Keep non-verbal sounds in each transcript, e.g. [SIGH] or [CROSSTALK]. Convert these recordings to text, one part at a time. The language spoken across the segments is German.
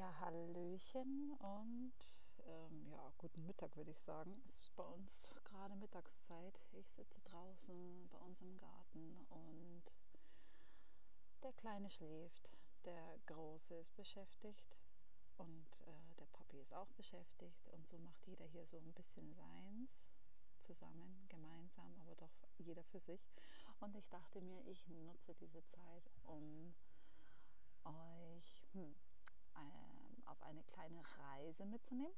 Ja, Hallöchen und ähm, ja, guten Mittag würde ich sagen. Es ist bei uns gerade Mittagszeit. Ich sitze draußen bei uns im Garten und der Kleine schläft, der Große ist beschäftigt und äh, der Papi ist auch beschäftigt und so macht jeder hier so ein bisschen seins zusammen, gemeinsam, aber doch jeder für sich. Und ich dachte mir, ich nutze diese Zeit, um euch hm, ähm, auf eine kleine Reise mitzunehmen,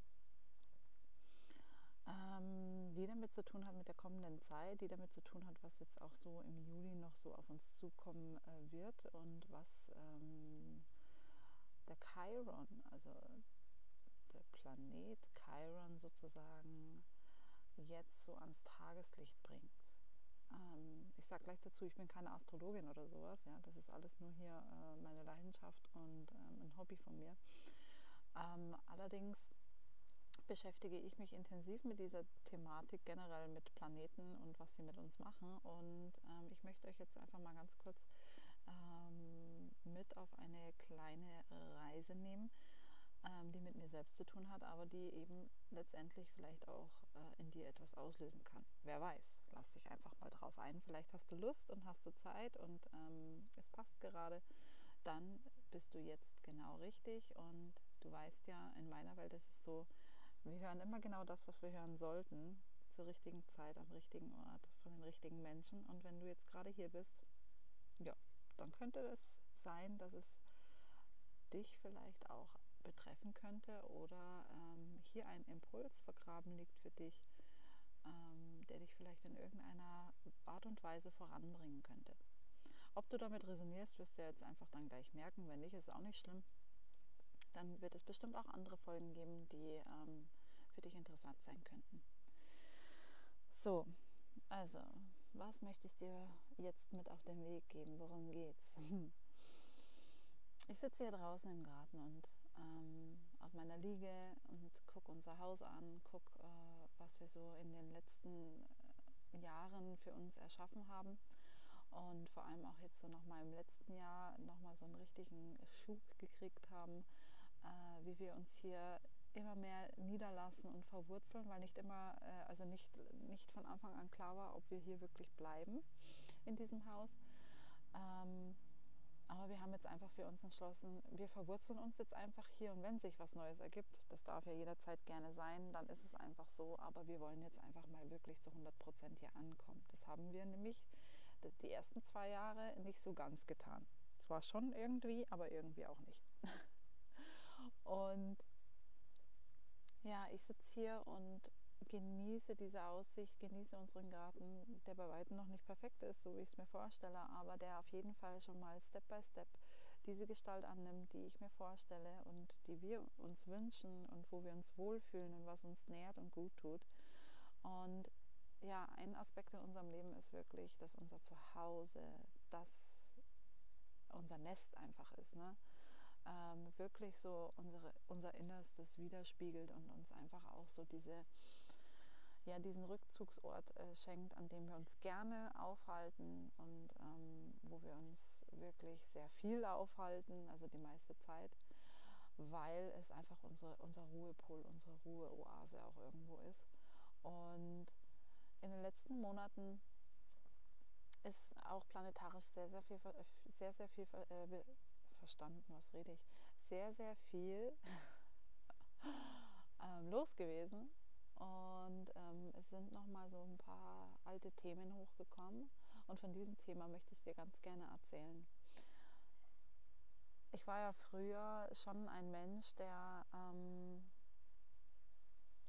ähm, die damit zu tun hat mit der kommenden Zeit, die damit zu tun hat, was jetzt auch so im Juli noch so auf uns zukommen äh, wird und was ähm, der Chiron, also der Planet Chiron sozusagen jetzt so ans Tageslicht bringt. Ähm, ich sage gleich dazu, ich bin keine Astrologin oder sowas. Ja, das ist alles nur hier äh, meine Leidenschaft und ähm, ein Hobby von mir. Ähm, allerdings beschäftige ich mich intensiv mit dieser Thematik generell mit Planeten und was sie mit uns machen. Und ähm, ich möchte euch jetzt einfach mal ganz kurz ähm, mit auf eine kleine Reise nehmen, ähm, die mit mir selbst zu tun hat, aber die eben letztendlich vielleicht auch äh, in dir etwas auslösen kann. Wer weiß, lass dich einfach mal drauf ein. Vielleicht hast du Lust und hast du Zeit und ähm, es passt gerade. Dann bist du jetzt genau richtig und du weißt ja, in meiner Welt ist es so, wir hören immer genau das, was wir hören sollten, zur richtigen Zeit, am richtigen Ort, von den richtigen Menschen. Und wenn du jetzt gerade hier bist, ja, dann könnte es sein, dass es dich vielleicht auch betreffen könnte oder ähm, hier ein Impuls vergraben liegt für dich, ähm, der dich vielleicht in irgendeiner Art und Weise voranbringen könnte. Ob du damit resonierst, wirst du jetzt einfach dann gleich merken. Wenn nicht, ist auch nicht schlimm. Dann wird es bestimmt auch andere Folgen geben, die ähm, für dich interessant sein könnten. So, also, was möchte ich dir jetzt mit auf den Weg geben? Worum geht's? [LAUGHS] Ich sitze hier draußen im Garten und ähm, auf meiner Liege und gucke unser Haus an, gucke, äh, was wir so in den letzten äh, Jahren für uns erschaffen haben und vor allem auch jetzt so nochmal im letzten Jahr nochmal so einen richtigen Schub gekriegt haben, äh, wie wir uns hier immer mehr niederlassen und verwurzeln, weil nicht immer, äh, also nicht, nicht von Anfang an klar war, ob wir hier wirklich bleiben in diesem Haus. Ähm, aber wir haben jetzt einfach für uns entschlossen, wir verwurzeln uns jetzt einfach hier und wenn sich was Neues ergibt, das darf ja jederzeit gerne sein, dann ist es einfach so. Aber wir wollen jetzt einfach mal wirklich zu 100 Prozent hier ankommen. Das haben wir nämlich die ersten zwei Jahre nicht so ganz getan. Zwar schon irgendwie, aber irgendwie auch nicht. [LAUGHS] und ja, ich sitze hier und genieße diese Aussicht, genieße unseren Garten, der bei weitem noch nicht perfekt ist, so wie ich es mir vorstelle, aber der auf jeden Fall schon mal Step by Step diese Gestalt annimmt, die ich mir vorstelle und die wir uns wünschen und wo wir uns wohlfühlen und was uns nährt und gut tut. Und ja, ein Aspekt in unserem Leben ist wirklich, dass unser Zuhause, das unser Nest einfach ist. Ne? ähm, wirklich so unsere, unser Innerstes widerspiegelt und uns einfach auch so diese, ja, diesen Rückzugsort äh, schenkt, an dem wir uns gerne aufhalten und ähm, wo wir uns wirklich sehr viel aufhalten, also die meiste Zeit, weil es einfach unsere, unser Ruhepol, unsere Ruheoase auch irgendwo ist. Und in den letzten Monaten ist auch planetarisch sehr, sehr viel, sehr, sehr viel äh, verstanden, was rede ich, sehr, sehr viel [LAUGHS] ähm, los gewesen. Und ähm, es sind nochmal so ein paar alte Themen hochgekommen. Und von diesem Thema möchte ich dir ganz gerne erzählen. Ich war ja früher schon ein Mensch, der ähm,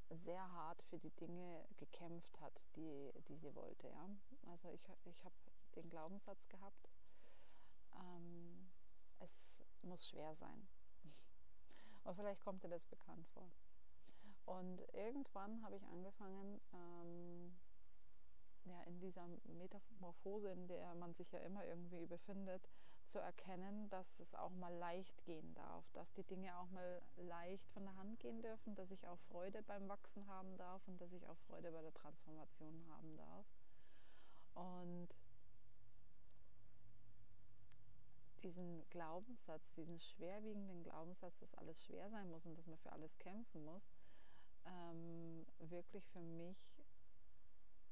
sehr hart für die Dinge gekämpft hat, die, die sie wollte. Ja? Also ich, ich habe den Glaubenssatz gehabt, ähm, es muss schwer sein. [LAUGHS] Und vielleicht kommt dir das bekannt vor. Und irgendwann habe ich angefangen, ähm, ja, in dieser Metamorphose, in der man sich ja immer irgendwie befindet, zu erkennen, dass es auch mal leicht gehen darf, dass die Dinge auch mal leicht von der Hand gehen dürfen, dass ich auch Freude beim Wachsen haben darf und dass ich auch Freude bei der Transformation haben darf. Und diesen Glaubenssatz, diesen schwerwiegenden Glaubenssatz, dass alles schwer sein muss und dass man für alles kämpfen muss, ähm, wirklich für mich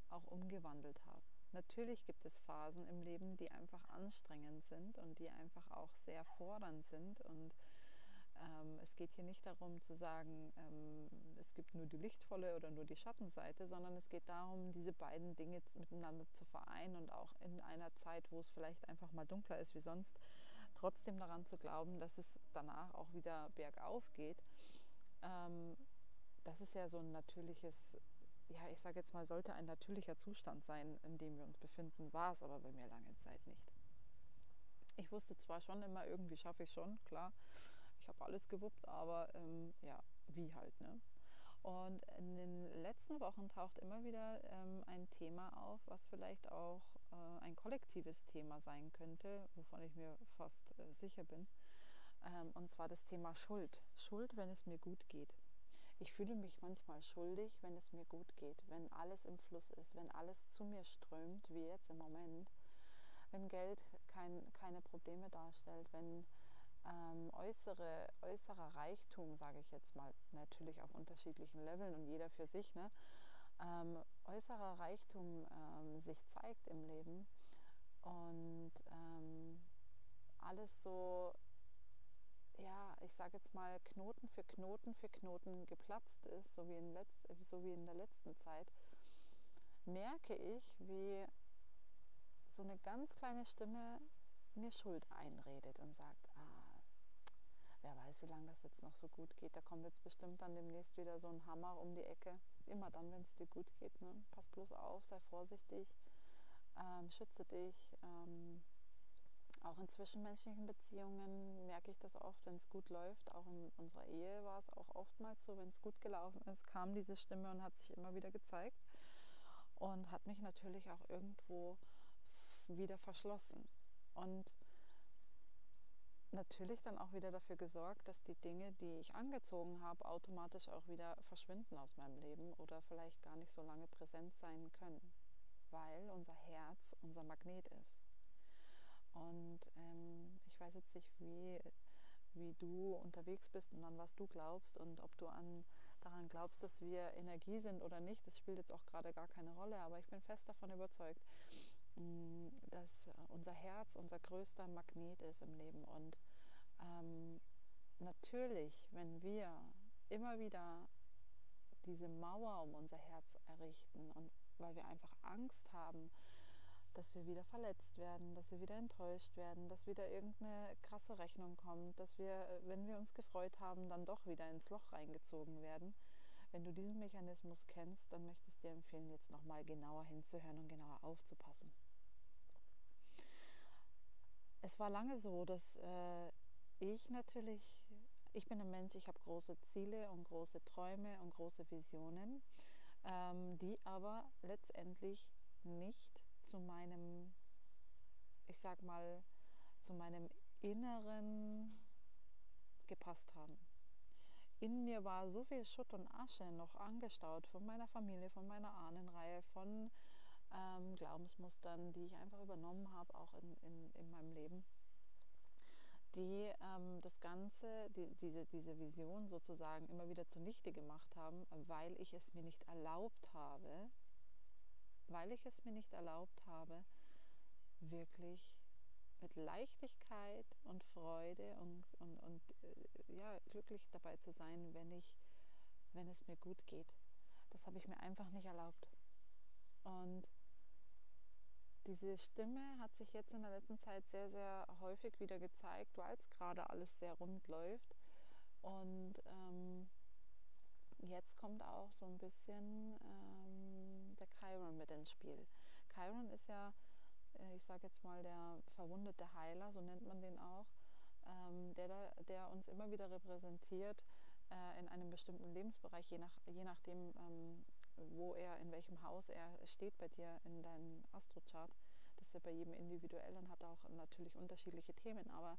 auch umgewandelt habe. Natürlich gibt es Phasen im Leben, die einfach anstrengend sind und die einfach auch sehr fordernd sind. Und ähm, es geht hier nicht darum zu sagen, ähm, es gibt nur die lichtvolle oder nur die Schattenseite, sondern es geht darum, diese beiden Dinge miteinander zu vereinen und auch in einer Zeit, wo es vielleicht einfach mal dunkler ist wie sonst, trotzdem daran zu glauben, dass es danach auch wieder bergauf geht. Ähm, das ist ja so ein natürliches ja, ich sage jetzt mal, sollte ein natürlicher Zustand sein, in dem wir uns befinden, war es aber bei mir lange Zeit nicht. Ich wusste zwar schon immer, irgendwie schaffe ich schon, klar, ich habe alles gewuppt, aber ähm, ja, wie halt, ne? Und in den letzten Wochen taucht immer wieder ähm, ein Thema auf, was vielleicht auch äh, ein kollektives Thema sein könnte, wovon ich mir fast äh, sicher bin. Ähm, und zwar das Thema Schuld. Schuld, wenn es mir gut geht. Ich fühle mich manchmal schuldig, wenn es mir gut geht, wenn alles im Fluss ist, wenn alles zu mir strömt, wie jetzt im Moment, wenn Geld kein, keine Probleme darstellt, wenn ähm, äußere, äußerer Reichtum, sage ich jetzt mal, natürlich auf unterschiedlichen Leveln und jeder für sich, ne, ähm, äußerer Reichtum ähm, sich zeigt im Leben und ähm, alles so ja, ich sage jetzt mal, Knoten für Knoten für Knoten geplatzt ist, so wie in, letzt, so wie in der letzten Zeit, merke ich, wie so eine ganz kleine Stimme mir Schuld einredet und sagt, ah, wer weiß, wie lange das jetzt noch so gut geht. Da kommt jetzt bestimmt dann demnächst wieder so ein Hammer um die Ecke. Immer dann, wenn es dir gut geht. Ne? Pass bloß auf, sei vorsichtig, ähm, schütze dich. Ähm, auch in zwischenmenschlichen Beziehungen merke ich das oft, wenn es gut läuft. Auch in unserer Ehe war es auch oftmals so, wenn es gut gelaufen ist, kam diese Stimme und hat sich immer wieder gezeigt und hat mich natürlich auch irgendwo wieder verschlossen. Und natürlich dann auch wieder dafür gesorgt, dass die Dinge, die ich angezogen habe, automatisch auch wieder verschwinden aus meinem Leben oder vielleicht gar nicht so lange präsent sein können, weil unser Herz unser Magnet ist. Und ähm, ich weiß jetzt nicht, wie, wie du unterwegs bist und an was du glaubst und ob du an, daran glaubst, dass wir Energie sind oder nicht. Das spielt jetzt auch gerade gar keine Rolle, aber ich bin fest davon überzeugt, mm, dass unser Herz unser größter Magnet ist im Leben. Und ähm, natürlich, wenn wir immer wieder diese Mauer um unser Herz errichten und weil wir einfach Angst haben, dass wir wieder verletzt werden, dass wir wieder enttäuscht werden, dass wieder irgendeine krasse Rechnung kommt, dass wir, äh, wenn wir uns gefreut haben, dann doch wieder ins Loch reingezogen werden. Wenn du diesen Mechanismus kennst, dann möchte ich dir empfehlen, jetzt nochmal genauer hinzuhören und genauer aufzupassen. Es war lange so, dass äh, ich natürlich, ich bin ein Mensch, ich habe große Ziele und große Träume und große Visionen, ähm, die aber letztendlich nicht zu meinem, ich sag mal, zu meinem Inneren gepasst haben. In mir war so viel Schutt und Asche noch angestaut von meiner Familie, von meiner Ahnenreihe, von ähm, Glaubensmustern, die ich einfach übernommen habe, auch in, in, in meinem Leben, die ähm, das Ganze, die, diese, diese Vision sozusagen immer wieder zunichte gemacht haben, weil ich es mir nicht erlaubt habe, weil ich es mir nicht erlaubt habe, wirklich mit Leichtigkeit und Freude und, und, und äh, ja, glücklich dabei zu sein, wenn, ich, wenn es mir gut geht. Das habe ich mir einfach nicht erlaubt. Und diese Stimme hat sich jetzt in der letzten Zeit sehr, sehr häufig wieder gezeigt, weil es gerade alles sehr rund läuft. Und ähm, jetzt kommt auch so ein bisschen ähm, Chiron mit ins Spiel. Chiron ist ja, äh, ich sage jetzt mal, der verwundete Heiler, so nennt man den auch, ähm, der, der uns immer wieder repräsentiert äh, in einem bestimmten Lebensbereich, je, nach, je nachdem, ähm, wo er, in welchem Haus er steht bei dir in deinem Astrochart. Das ist ja bei jedem individuell und hat auch natürlich unterschiedliche Themen, aber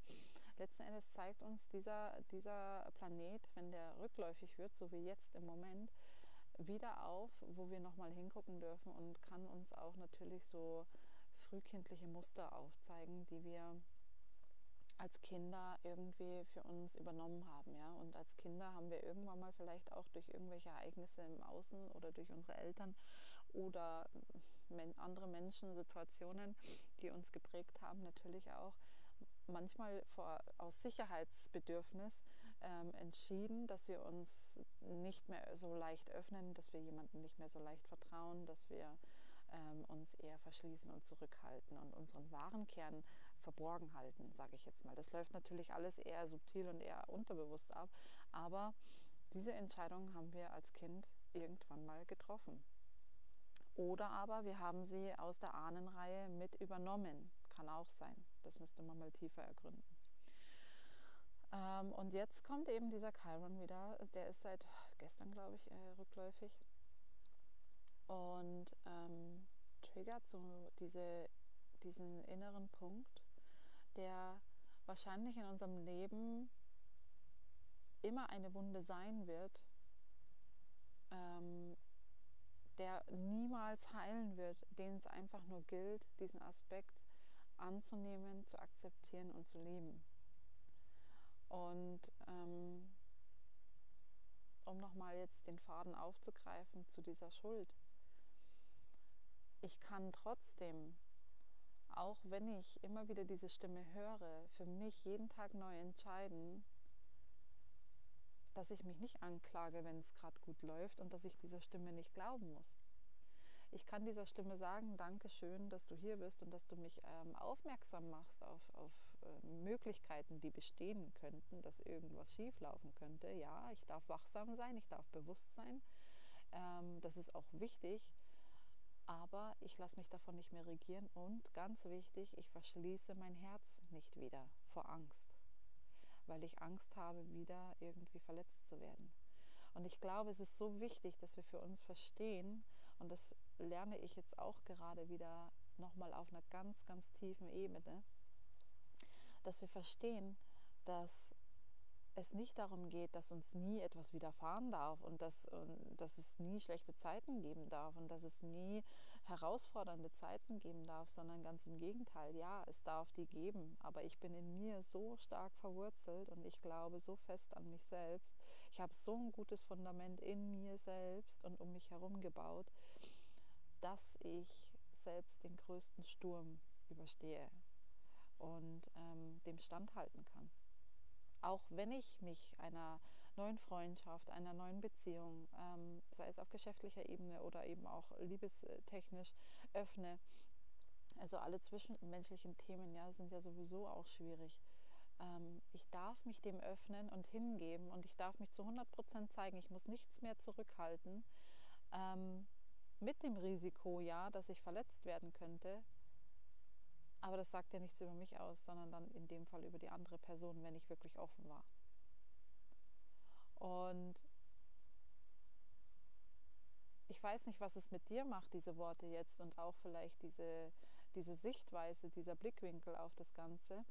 letzten Endes zeigt uns dieser, dieser Planet, wenn der rückläufig wird, so wie jetzt im Moment, wieder auf, wo wir nochmal hingucken dürfen und kann uns auch natürlich so frühkindliche Muster aufzeigen, die wir als Kinder irgendwie für uns übernommen haben. Ja? Und als Kinder haben wir irgendwann mal vielleicht auch durch irgendwelche Ereignisse im Außen oder durch unsere Eltern oder andere Menschen, Situationen, die uns geprägt haben, natürlich auch manchmal vor, aus Sicherheitsbedürfnis ähm, entschieden, dass wir uns nicht mehr so leicht öffnen, dass wir jemandem nicht mehr so leicht vertrauen, dass wir ähm, uns eher verschließen und zurückhalten und unseren wahren Kern verborgen halten, sage ich jetzt mal. Das läuft natürlich alles eher subtil und eher unterbewusst ab, aber diese Entscheidung haben wir als Kind irgendwann mal getroffen. Oder aber wir haben sie aus der Ahnenreihe mit übernommen. Kann auch sein. Das müsste man mal tiefer ergründen. Und jetzt kommt eben dieser Chiron wieder. Der ist seit gestern, glaube ich, äh, rückläufig. Und ähm, triggert so diese, diesen inneren Punkt, der wahrscheinlich in unserem Leben immer eine Wunde sein wird, ähm, der niemals heilen wird, den es einfach nur gilt, diesen Aspekt anzunehmen, zu akzeptieren und zu leben. Und ähm, um nochmal jetzt den Faden aufzugreifen zu dieser Schuld. Ich kann trotzdem, auch wenn ich immer wieder diese Stimme höre, für mich jeden Tag neu entscheiden, dass ich mich nicht anklage, wenn es gerade gut läuft und dass ich dieser Stimme nicht glauben muss. Ich kann dieser Stimme sagen, danke schön, dass du hier bist und dass du mich ähm, aufmerksam machst auf, auf Möglichkeiten, die bestehen könnten, dass irgendwas schieflaufen könnte. Ja, ich darf wachsam sein, ich darf bewusst sein. Ähm, das ist auch wichtig. Aber ich lasse mich davon nicht mehr regieren und ganz wichtig, ich verschließe mein Herz nicht wieder vor Angst weil ich Angst habe, wieder irgendwie verletzt zu werden. Und ich glaube, es ist so wichtig, dass wir für uns verstehen, und das lerne ich jetzt auch gerade wieder nochmal auf einer ganz, ganz tiefen Ebene, dass wir verstehen, dass es nicht darum geht, dass uns nie etwas widerfahren darf und dass, und dass es nie schlechte Zeiten geben darf und dass es nie herausfordernde Zeiten geben darf, sondern ganz im Gegenteil, ja, es darf die geben, aber ich bin in mir so stark verwurzelt und ich glaube so fest an mich selbst. Ich habe so ein gutes Fundament in mir selbst und um mich herum gebaut, dass ich selbst den größten Sturm überstehe und ähm, dem standhalten kann auch wenn ich mich einer neuen Freundschaft, einer neuen Beziehung, ähm, sei es auf geschäftlicher Ebene oder eben auch liebestechnisch, öffne. Also alle zwischenmenschlichen Themen ja, sind ja sowieso auch schwierig. Ähm, ich darf mich dem öffnen und hingeben und ich darf mich zu 100% zeigen. Ich muss nichts mehr zurückhalten. Ähm, mit dem Risiko, ja, dass ich verletzt werden könnte, aber das sagt ja nichts über mich aus, sondern dann in dem Fall über die andere Person, wenn ich wirklich offen war. Und ich weiß nicht, was es mit dir macht, diese Worte jetzt und auch vielleicht diese, diese Sichtweise, dieser Blickwinkel auf das Ganze.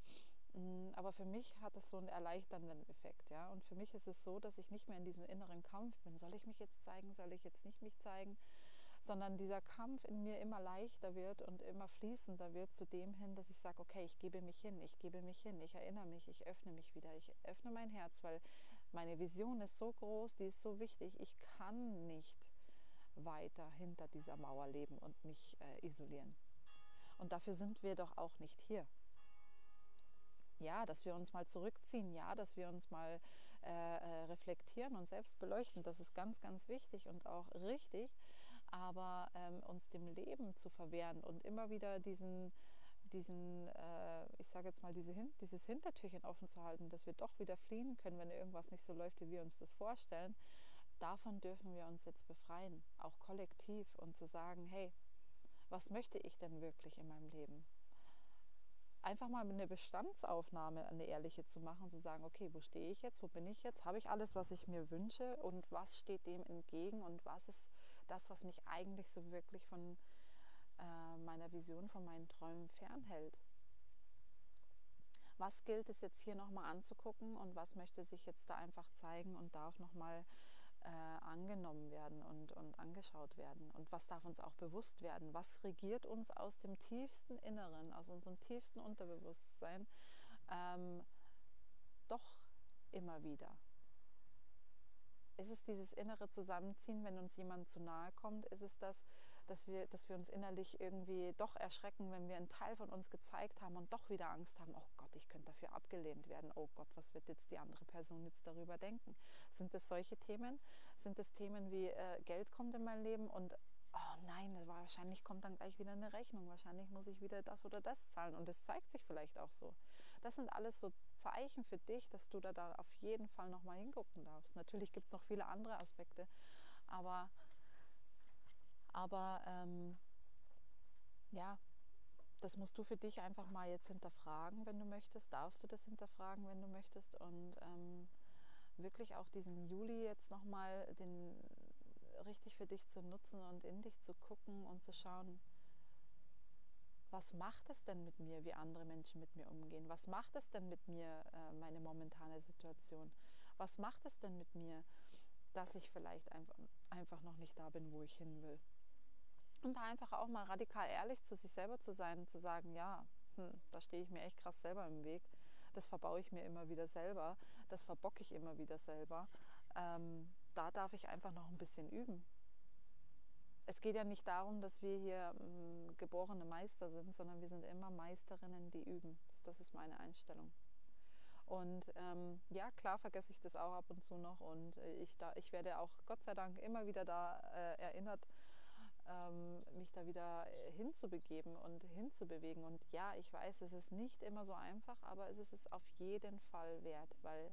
Mm, aber für mich hat es so einen erleichternden Effekt, ja. Und für mich ist es so, dass ich nicht mehr in diesem inneren Kampf bin. Soll ich mich jetzt zeigen? Soll ich jetzt nicht mich zeigen? Sondern dieser Kampf in mir immer leichter wird und immer fließender wird zu dem hin, dass ich sage, okay, ich gebe mich hin, ich gebe mich hin, ich erinnere mich, ich öffne mich wieder, ich öffne mein Herz, weil meine Vision ist so groß, die ist so wichtig, ich kann nicht weiter hinter dieser Mauer leben und mich äh, isolieren. Und dafür sind wir doch auch nicht hier. Ja, dass wir uns mal zurückziehen, ja, dass wir uns mal äh, äh reflektieren und selbst beleuchten, das ist ganz, ganz wichtig und auch richtig aber ähm, uns dem Leben zu verwehren und immer wieder diesen, diesen äh, ich sage jetzt mal, diese, dieses Hintertürchen offen zu halten, dass wir doch wieder fliehen können, wenn irgendwas nicht so läuft, wie wir uns das vorstellen, davon dürfen wir uns jetzt befreien, auch kollektiv und zu sagen, hey, was möchte ich denn wirklich in meinem Leben? Einfach mal eine Bestandsaufnahme, eine ehrliche zu machen, zu sagen, okay, wo stehe ich jetzt, wo bin ich jetzt, habe ich alles, was ich mir wünsche? Und was steht dem entgegen? Und was ist das, was mich eigentlich so wirklich von äh, meiner Vision, von meinen Träumen fernhält. Was gilt es jetzt hier nochmal anzugucken und was möchte sich jetzt da einfach zeigen und darf nochmal äh, angenommen werden und, und angeschaut werden? Und was darf uns auch bewusst werden? Was regiert uns aus dem tiefsten Inneren, aus unserem tiefsten Unterbewusstsein? ähm, doch immer wieder? Ist es dieses innere Zusammenziehen, wenn uns jemand zu nahe kommt? Ist es das, dass wir, dass wir uns innerlich irgendwie doch erschrecken, wenn wir einen Teil von uns gezeigt haben und doch wieder Angst haben, oh Gott, ich könnte dafür abgelehnt werden, oh Gott, was wird jetzt die andere Person jetzt darüber denken? Sind es solche Themen? Sind es Themen wie äh, Geld kommt in mein Leben und oh nein, wahrscheinlich kommt dann gleich wieder eine Rechnung, wahrscheinlich muss ich wieder das oder das zahlen und es zeigt sich vielleicht auch so. Das sind alles so Zeichen für dich, dass du da, da auf jeden Fall nochmal hingucken darfst. Natürlich gibt es noch viele andere Aspekte, aber, aber ähm, ja, das musst du für dich einfach mal jetzt hinterfragen, wenn du möchtest. Darfst du das hinterfragen, wenn du möchtest und ähm, wirklich auch diesen Juli jetzt nochmal den richtig für dich zu nutzen und in dich zu gucken und zu schauen, was macht es denn mit mir, wie andere Menschen mit mir umgehen? Was macht es denn mit mir, äh, meine momentane Situation? Was macht es denn mit mir, dass ich vielleicht einfach, einfach noch nicht da bin, wo ich hin will? Und da einfach auch mal radikal ehrlich zu sich selber zu sein und zu sagen, ja, hm, da stehe ich mir echt krass selber im Weg. Das verbaue ich mir immer wieder selber. Das verbocke ich immer wieder selber. Ähm, da darf ich einfach noch ein bisschen üben es geht ja nicht darum, dass wir hier ähm, geborene Meister sind, sondern wir sind immer Meisterinnen, die üben. Das, das ist meine Einstellung. Und ähm, ja, klar vergesse ich das auch ab und zu noch und ich, da, ich werde auch Gott sei Dank immer wieder da äh, erinnert, ähm, mich da wieder hinzubegeben und hinzubewegen. Und ja, ich weiß, es ist nicht immer so einfach, aber es ist es auf jeden Fall wert, weil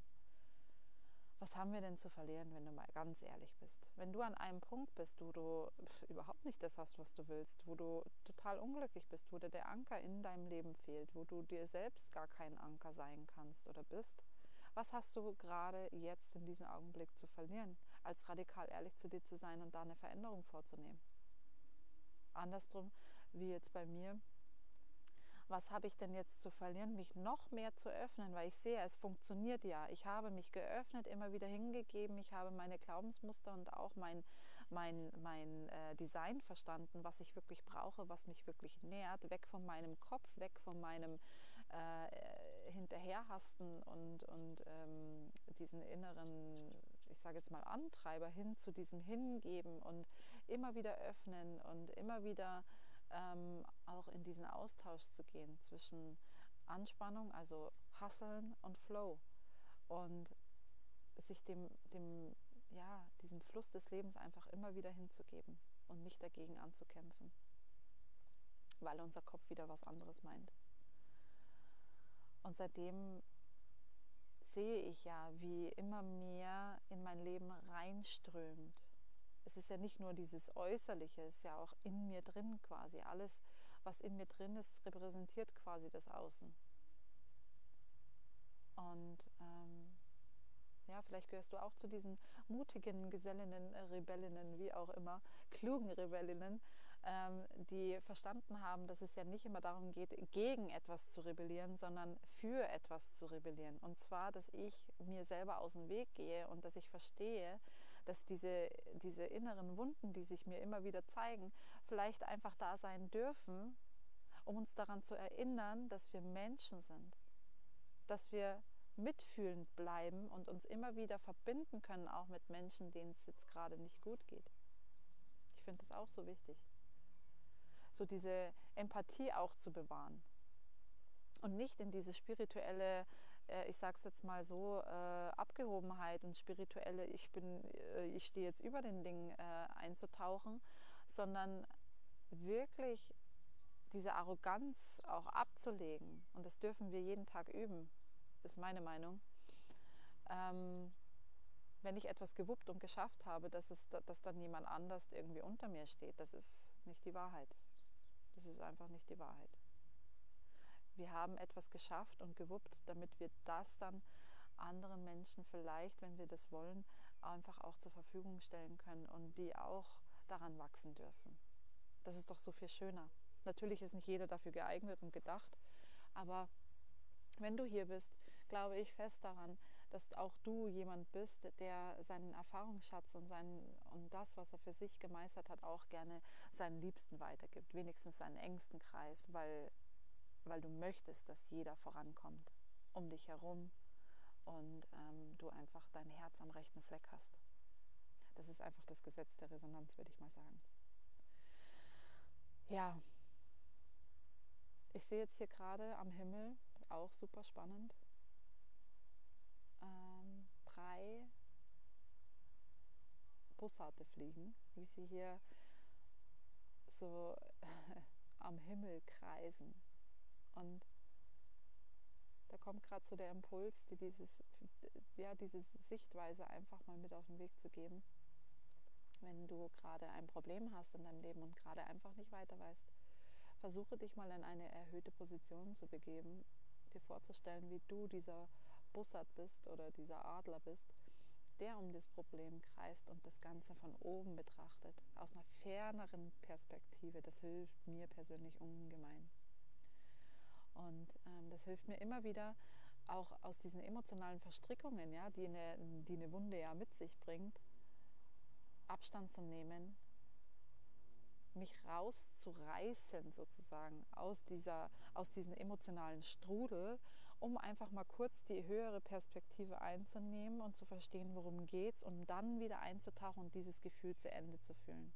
was haben wir denn zu verlieren, wenn du mal ganz ehrlich bist? Wenn du an einem Punkt bist, wo du überhaupt nicht das hast, was du willst, wo du total unglücklich bist, wo dir der Anker in deinem Leben fehlt, wo du dir selbst gar kein Anker sein kannst oder bist, was hast du gerade jetzt in diesem Augenblick zu verlieren, als radikal ehrlich zu dir zu sein und da eine Veränderung vorzunehmen? Andersrum, wie jetzt bei mir, was habe ich denn jetzt zu verlieren, mich noch mehr zu öffnen, weil ich sehe, es funktioniert ja. Ich habe mich geöffnet, immer wieder hingegeben, ich habe meine Glaubensmuster und auch mein, mein, mein äh, Design verstanden, was ich wirklich brauche, was mich wirklich nährt, weg von meinem Kopf, weg von meinem äh, Hinterherhasten und, und ähm, diesen inneren, ich sage jetzt mal, Antreiber hin zu diesem Hingeben und immer wieder öffnen und immer wieder ähm, auch in diesen Austausch zu gehen zwischen Anspannung, also Hasseln und Flow und sich dem, dem, ja, diesem Fluss des Lebens einfach immer wieder hinzugeben und nicht dagegen anzukämpfen, weil unser Kopf wieder was anderes meint. Und seitdem sehe ich ja, wie immer mehr in mein Leben reinströmt es ist ja nicht nur dieses Äußerliche, es ist ja auch in mir drin quasi. Alles, was in mir drin ist, repräsentiert quasi das Außen. Und ähm, ja, vielleicht gehörst du auch zu diesen mutigen Gesellinnen, Rebellinnen, wie auch immer, klugen Rebellinnen, ähm, die verstanden haben, dass es ja nicht immer darum geht, gegen etwas zu rebellieren, sondern für etwas zu rebellieren. Und zwar, dass ich mir selber aus dem Weg gehe und dass ich verstehe, dass diese, diese inneren Wunden, die sich mir immer wieder zeigen, vielleicht einfach da sein dürfen, um uns daran zu erinnern, dass wir Menschen sind, dass wir mitfühlend bleiben und uns immer wieder verbinden können, auch mit Menschen, denen es jetzt gerade nicht gut geht. Ich finde das auch so wichtig. So diese Empathie auch zu bewahren und nicht in diese spirituelle ich sage es jetzt mal so, äh, Abgehobenheit und spirituelle, ich bin, äh, ich stehe jetzt über den Dingen einzutauchen, sondern wirklich diese Arroganz auch abzulegen. Und das dürfen wir jeden Tag üben, ist meine Meinung. Ähm, wenn ich etwas gewuppt und geschafft habe, dass, es, dass dann jemand anders irgendwie unter mir steht, das ist nicht die Wahrheit. Das ist einfach nicht die Wahrheit wir haben etwas geschafft und gewuppt, damit wir das dann anderen Menschen vielleicht, wenn wir das wollen, einfach auch zur Verfügung stellen können und die auch daran wachsen dürfen. Das ist doch so viel schöner. Natürlich ist nicht jeder dafür geeignet und gedacht, aber wenn du hier bist, glaube ich fest daran, dass auch du jemand bist, der seinen Erfahrungsschatz und, seinen, und das, was er für sich gemeistert hat, auch gerne seinen Liebsten weitergibt, wenigstens seinen engsten Kreis, weil weil du möchtest, dass jeder vorankommt. um dich herum und ähm, du einfach dein Herz am rechten Fleck hast. Das ist einfach das Gesetz der Resonanz, würde ich mal sagen. Ja, ich sehe jetzt hier gerade am Himmel, auch super spannend, ähm, drei Bussarde fliegen, wie sie hier so [LAUGHS] am Himmel kreisen. Und da kommt gerade so der Impuls, die dieses, ja, diese Sichtweise einfach mal mit auf den Weg zu geben. Wenn du gerade ein Problem hast in deinem Leben und gerade einfach nicht weiter weißt, versuche dich mal in eine erhöhte Position zu begeben, dir vorzustellen, wie du dieser Bussard bist oder dieser Adler bist, der um das Problem kreist und das Ganze von oben betrachtet, aus einer ferneren Perspektive. Das hilft mir persönlich ungemein. Und ähm, das hilft mir immer wieder, auch aus diesen emotionalen Verstrickungen, ja, die, eine, die eine Wunde ja mit sich bringt, Abstand zu nehmen, mich rauszureißen sozusagen aus, dieser, aus diesem emotionalen Strudel, um einfach mal kurz die höhere Perspektive einzunehmen und zu verstehen, worum geht's und dann wieder einzutauchen und dieses Gefühl zu Ende zu fühlen.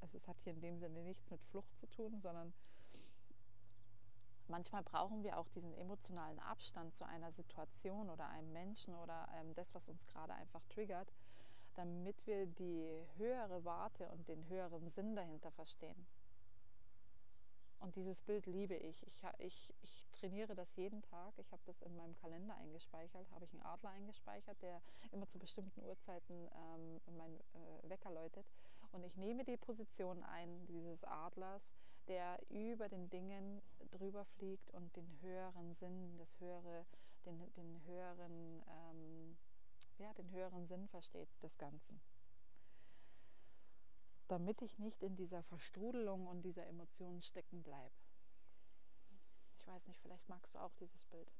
Also es hat hier in dem Sinne nichts mit Flucht zu tun, sondern manchmal brauchen wir auch diesen emotionalen Abstand zu einer Situation oder einem Menschen oder ähm, das, was uns gerade einfach triggert, damit wir die höhere Warte und den höheren Sinn dahinter verstehen. Und dieses Bild liebe ich. Ich, ich, ich trainiere das jeden Tag. Ich habe das in meinem Kalender eingespeichert, habe ich einen Adler eingespeichert, der immer zu bestimmten Uhrzeiten ähm, mein äh, Wecker läutet. Und ich nehme die Position ein dieses Adlers, der über den Dingen drüber fliegt und den höheren Sinn, das höhere, den, den höheren, ähm, ja, den höheren Sinn versteht des Ganzen. Damit ich nicht in dieser Verstrudelung und dieser Emotionen stecken bleibe. Ich weiß nicht, vielleicht magst du auch dieses Bild.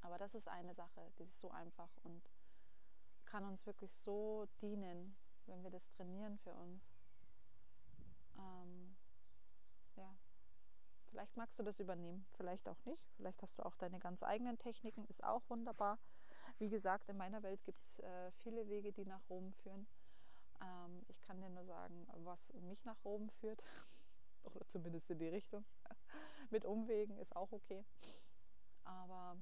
Aber das ist eine Sache, die ist so einfach und kann uns wirklich so dienen, wenn wir das trainieren für uns. Ähm. Vielleicht magst du das übernehmen, vielleicht auch nicht. Vielleicht hast du auch deine ganz eigenen Techniken, ist auch wunderbar. Wie gesagt, in meiner Welt gibt es äh, viele Wege, die nach Rom führen. Ähm, ich kann dir nur sagen, was mich nach Rom führt, [LAUGHS] oder zumindest in die Richtung. [LAUGHS] Mit Umwegen ist auch okay. Aber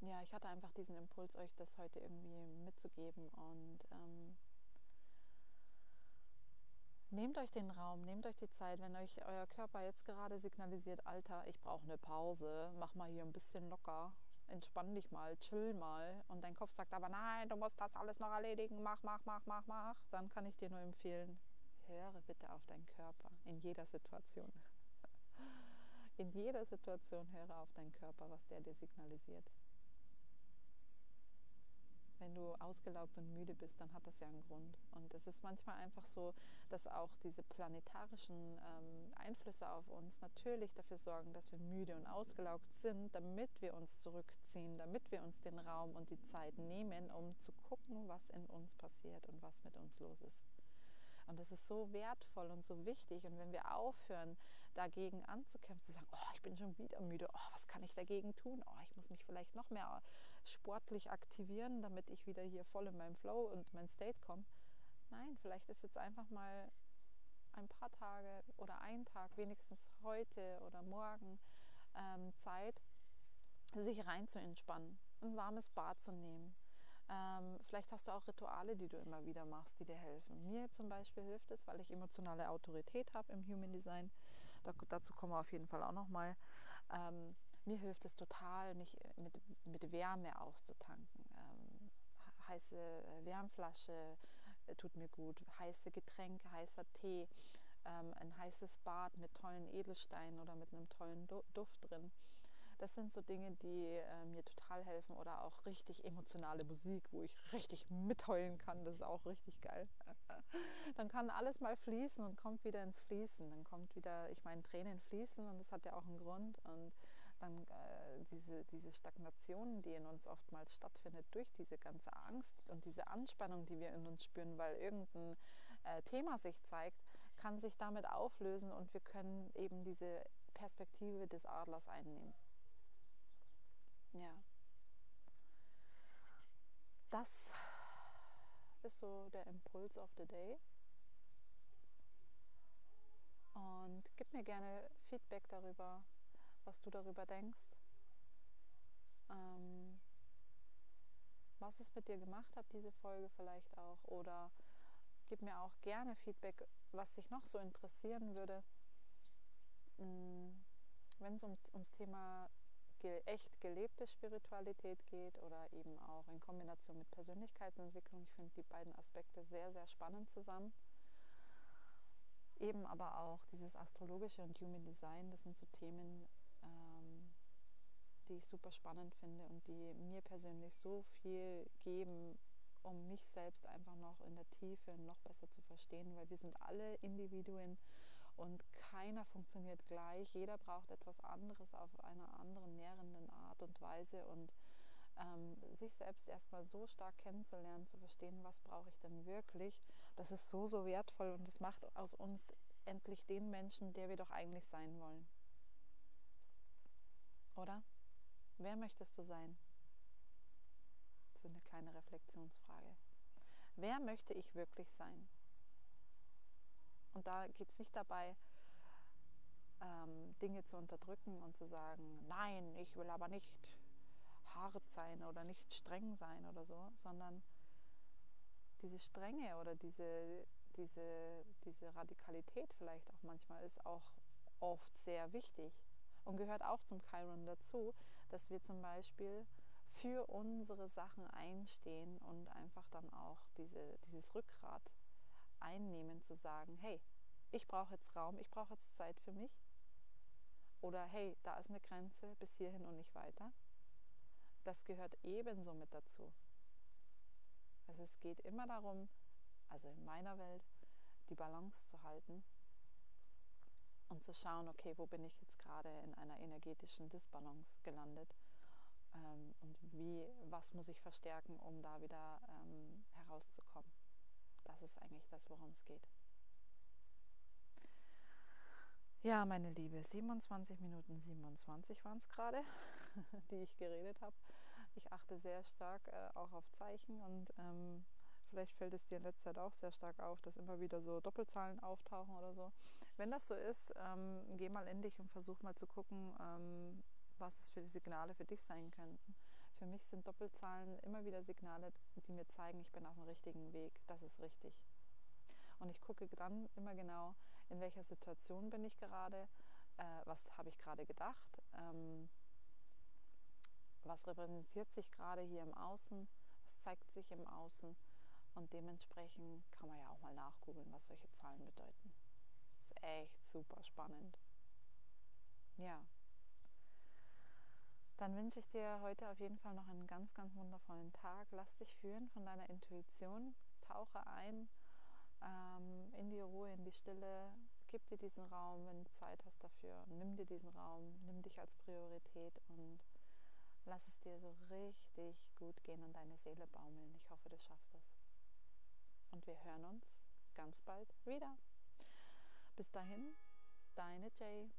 ja, ich hatte einfach diesen Impuls, euch das heute irgendwie mitzugeben und ähm, nehmt euch den Raum, nehmt euch die Zeit, wenn euch euer Körper jetzt gerade signalisiert, Alter, ich brauche eine Pause, mach mal hier ein bisschen locker, entspann dich mal, chill mal. Und dein Kopf sagt aber nein, du musst das alles noch erledigen, mach, mach, mach, mach, mach, dann kann ich dir nur empfehlen, höre bitte auf deinen Körper. In jeder Situation. [LAUGHS] In jeder Situation höre auf deinen Körper, was der dir signalisiert wenn du ausgelaugt und müde bist, dann hat das ja einen Grund. Und es ist manchmal einfach so, dass auch diese planetarischen ähm, Einflüsse auf uns natürlich dafür sorgen, dass wir müde und ausgelaugt sind, damit wir uns zurückziehen, damit wir uns den Raum und die Zeit nehmen, um zu gucken, was in uns passiert und was mit uns los ist. Und das ist so wertvoll und so wichtig. Und wenn wir aufhören, dagegen anzukämpfen, zu sagen, oh, ich bin schon wieder müde, oh, was kann ich dagegen tun? Oh, ich muss mich vielleicht noch mehr sportlich aktivieren, damit ich wieder hier voll in meinem Flow und mein State komme. Nein, vielleicht ist jetzt einfach mal ein paar Tage oder ein Tag, wenigstens heute oder morgen, ähm, Zeit, sich rein zu entspannen, ein warmes Bad zu nehmen. Ähm, vielleicht hast du auch Rituale, die du immer wieder machst, die dir helfen. Mir zum Beispiel hilft es, weil ich emotionale Autorität habe im Human Design. Da, dazu kommen wir auf jeden Fall auch nochmal. Ähm, mir hilft es total, mich äh, mit, mit Wärme aufzutanken. Ähm, heiße äh, Wärmflasche äh, tut mir gut, heiße Getränke, heißer Tee, ähm, ein heißes Bad mit tollen Edelsteinen oder mit einem tollen Duft drin. Das sind so Dinge, die äh, mir total helfen oder auch richtig emotionale Musik, wo ich richtig mitheulen kann. Das ist auch richtig geil. [LAUGHS] Dann kann alles mal fließen und kommt wieder ins Fließen. Dann kommt wieder, ich meine, Tränen fließen und das hat ja auch einen Grund. Und dann äh, diese, diese Stagnation, die in uns oftmals stattfindet, durch diese ganze Angst und diese Anspannung, die wir in uns spüren, weil irgendein äh, Thema sich zeigt, kann sich damit auflösen und wir können eben diese Perspektive des Adlers einnehmen. Ja. Das ist so der Impuls of the Day. Und gib mir gerne Feedback darüber, was du darüber denkst. Ähm, was es mit dir gemacht hat, diese Folge vielleicht auch. Oder gib mir auch gerne Feedback, was dich noch so interessieren würde. Mm, Wenn es um, ums Thema echt gelebte Spiritualität geht oder eben auch in Kombination mit Persönlichkeitsentwicklung. Ich finde die beiden Aspekte sehr, sehr spannend zusammen. Eben aber auch dieses astrologische und Human Design, das sind so Themen, die ich super spannend finde und die mir persönlich so viel geben, um mich selbst einfach noch in der Tiefe noch besser zu verstehen, weil wir sind alle Individuen und keiner funktioniert gleich. Jeder braucht etwas anderes auf einer anderen nährenden Art und Weise und ähm, sich selbst erstmal so stark kennenzulernen, zu verstehen, was brauche ich denn wirklich, das ist so, so wertvoll und das macht aus uns endlich den Menschen, der wir doch eigentlich sein wollen. Oder? Wer möchtest du sein? So eine kleine Reflexionsfrage. Wer möchte ich wirklich sein? Und da geht es nicht dabei, ähm, Dinge zu unterdrücken und zu sagen, nein, ich will aber nicht hart sein oder nicht streng sein oder so, sondern diese Strenge oder diese, diese, diese Radikalität vielleicht auch manchmal ist auch oft sehr wichtig und gehört auch zum Chiron dazu, dass wir zum Beispiel für unsere Sachen einstehen und einfach dann auch diese, dieses Rückgrat einnehmen, zu sagen, hey, ich brauche jetzt Raum, ich brauche jetzt Zeit für mich. Oder hey, da ist eine Grenze, bis hierhin und nicht weiter. Das gehört ebenso mit dazu. Also es geht immer darum, also in meiner Welt, die Balance zu halten und zu schauen, okay, wo bin ich jetzt gerade in einer energetischen Disbalance gelandet ähm, und wie, was muss ich verstärken, um da wieder ähm, herauszukommen. Das ist eigentlich das, worum es geht. Ja, meine Liebe, 27 Minuten 27 waren es gerade, [LAUGHS] die ich geredet habe. Ich achte sehr stark äh, auch auf Zeichen und ähm, vielleicht fällt es dir in letzter Zeit auch sehr stark auf, dass immer wieder so Doppelzahlen auftauchen oder so. Wenn das so ist, ähm, geh mal in dich und versuch mal zu gucken, ähm, was es für Signale für dich sein könnten. Für mich sind Doppelzahlen immer wieder Signale, die mir zeigen, ich bin auf dem richtigen Weg, das ist richtig. Und ich gucke dann immer genau, in welcher Situation bin ich gerade, äh, was habe ich gerade gedacht, ähm, was repräsentiert sich gerade hier im Außen, was zeigt sich im Außen und dementsprechend kann man ja auch mal nachgoogeln, was solche Zahlen bedeuten. Ist echt super spannend. Ja. Dann wünsche ich dir heute auf jeden Fall noch einen ganz, ganz wundervollen Tag. Lass dich führen von deiner Intuition. Tauche ein ähm, in die Ruhe, in die Stille. Gib dir diesen Raum, wenn du Zeit hast dafür. Nimm dir diesen Raum, nimm dich als Priorität und lass es dir so richtig gut gehen und deine Seele baumeln. Ich hoffe, du schaffst das. Und wir hören uns ganz bald wieder. Bis dahin, deine Jay.